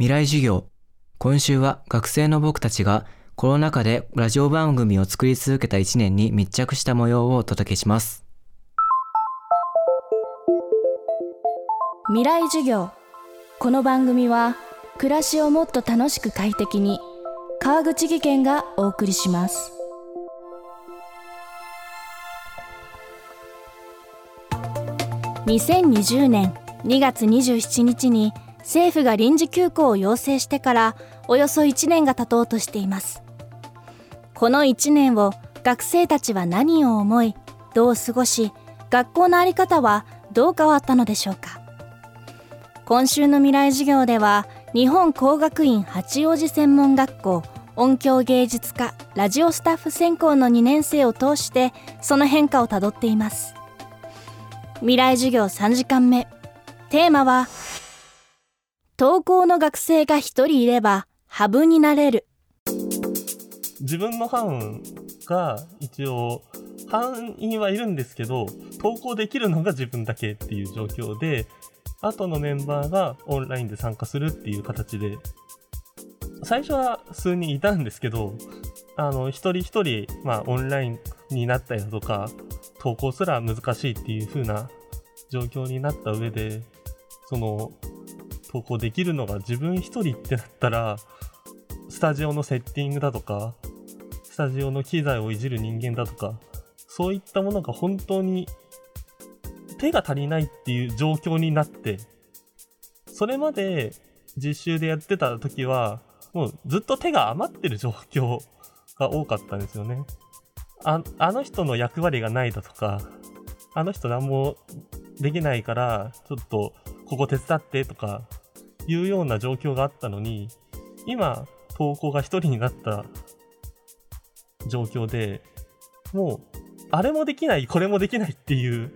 未来授業。今週は学生の僕たちがコロナ禍でラジオ番組を作り続けた1年に密着した模様をお届けします。未来授業。この番組は暮らしをもっと楽しく快適に川口義賢がお送りします。2020年2月27日に政府が臨時休校を要請してからおよそ1年が経とうとしています。この1年を学生たちは何を思いどう過ごし学校の在り方はどう変わったのでしょうか。今週の未来授業では日本工学院八王子専門学校音響芸術科ラジオスタッフ専攻の2年生を通してその変化をたどっています。未来授業3時間目。テーマは登校の学生が一人いればハブになれる。自分の班が一応班員はいるんですけど登校できるのが自分だけっていう状況で後のメンバーがオンラインで参加するっていう形で。最初は数人いたんですけどあの一人一人、まあ、オンラインになったりだとか投稿すら難しいっていう風な状況になった上でその投稿できるのが自分一人ってなったら、スタジオのセッティングだとか、スタジオの機材をいじる人間だとか、そういったものが本当に手が足りないっていう状況になって、それまで実習でやってた時は、もうずっと手が余ってる状況が多かったんですよね。ああの人の役割がないだとか、あの人何もできないから、ちょっとここ手伝ってとか、いうような状況があったのに、今、投稿が一人になった状況で、もう、あれもできない、これもできないっていう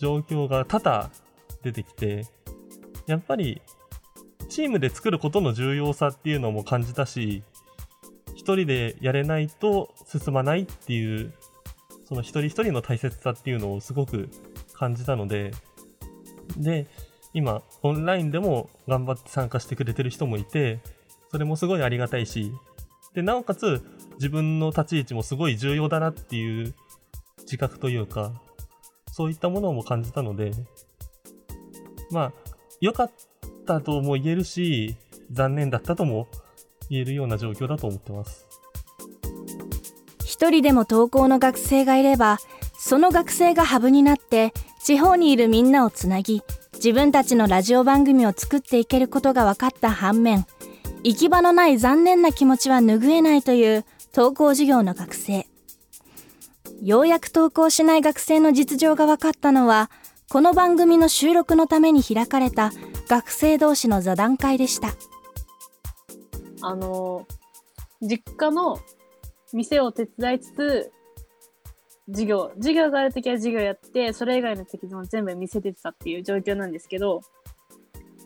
状況が多々出てきて、やっぱり、チームで作ることの重要さっていうのも感じたし、一人でやれないと進まないっていう、その一人一人の大切さっていうのをすごく感じたので、で、今、オンラインでも頑張って参加してくれてる人もいて、それもすごいありがたいし、で、なおかつ、自分の立ち位置もすごい重要だなっていう自覚というか、そういったものも感じたので、まあ、良かったとも言えるし、残念だったとも言えるような状況だと思ってます。一人でも登校の学生がいれば、その学生がハブになって、地方にいるみんなをつなぎ、自分たちのラジオ番組を作っていけることが分かった反面行き場のない残念な気持ちは拭えないという登校授業の学生。ようやく登校しない学生の実情が分かったのはこの番組の収録のために開かれた学生同士の座談会でした。あの実家の店を手伝いつつ授業、授業があるときは授業やって、それ以外の時も全部見せてたっていう状況なんですけど、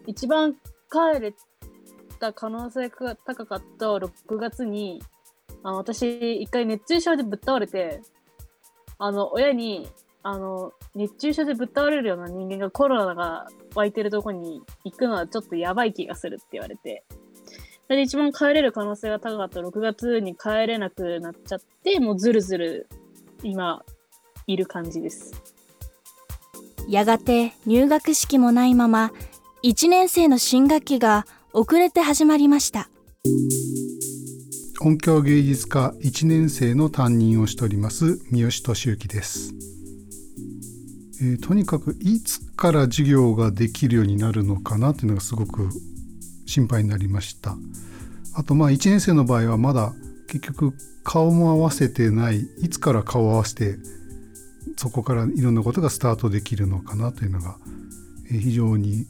一番帰れた可能性が高かった6月に、あの私、一回熱中症でぶっ倒れて、あの、親に、あの、熱中症でぶっ倒れるような人間がコロナが湧いてるとこに行くのはちょっとやばい気がするって言われて、それで一番帰れる可能性が高かった6月に帰れなくなっちゃって、もうずるずる今いる感じです。やがて入学式もないまま1年生の新学期が遅れて始まりました。音響芸術科1年生の担任をしております三好俊之です、えー、とにかくいつから授業ができるようになるのかなというのがすごく心配になりました。あとまあ1年生の場合はまだ結局顔も合わせてないいつから顔を合わせてそこからいろんなことがスタートできるのかなというのが非常に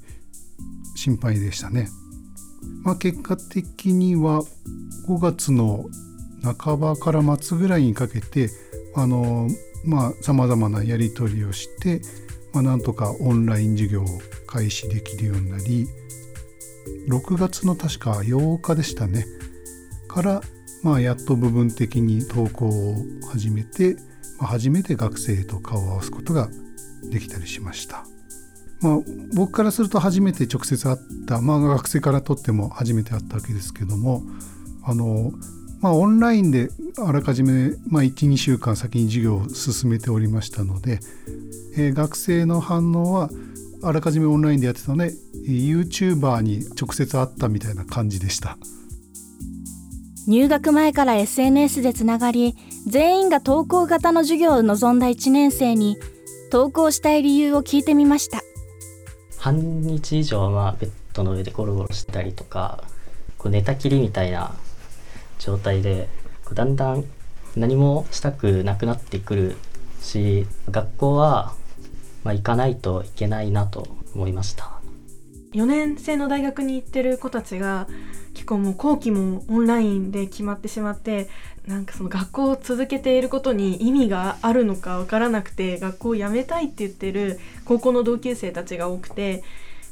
心配でしたね。まあ、結果的には5月の半ばから末ぐらいにかけてあのまあさまざまなやり取りをして、まあ、なんとかオンライン授業を開始できるようになり6月の確か8日でしたねからまあ、やっと部分的に登校を始めて、まあ、初めて学生と顔を合わすことができたりしました。まあ、僕からすると初めて直接会った、まあ、学生からとっても初めて会ったわけですけどもあの、まあ、オンラインであらかじめ、まあ、12週間先に授業を進めておりましたので、えー、学生の反応はあらかじめオンラインでやってたので YouTuber に直接会ったみたいな感じでした入学前から SNS でつながり全員が投稿型の授業を望んだ1年生に投稿したい理由を聞いてみました。半日以上はベッドの上でゴロゴロしたりとかこう寝たきりみたいな状態でだんだん何もしたくなくなってくるし学校はまあ、行かないといけないなと思いました。4年生の大学に行ってる子たちが結構もう後期もオンラインで決まってしまってなんかその学校を続けていることに意味があるのか分からなくて学校を辞めたいって言ってる高校の同級生たちが多くて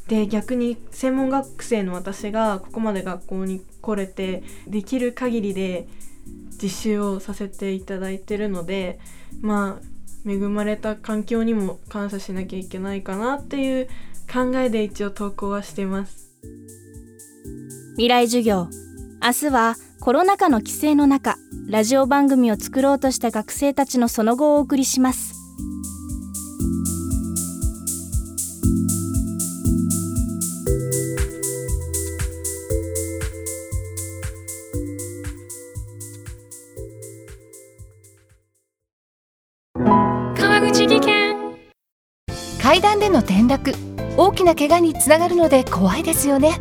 で逆に専門学生の私がここまで学校に来れてできる限りで実習をさせていただいてるのでまあ恵まれた環境にも感謝しなきゃいけないかなっていう考えで一応投稿はしてます。未来授業。明日はコロナ禍の規制の中ラジオ番組を作ろうとした学生たちのその後をお送りします。階段での転落。大きな怪我につながるので怖いですよね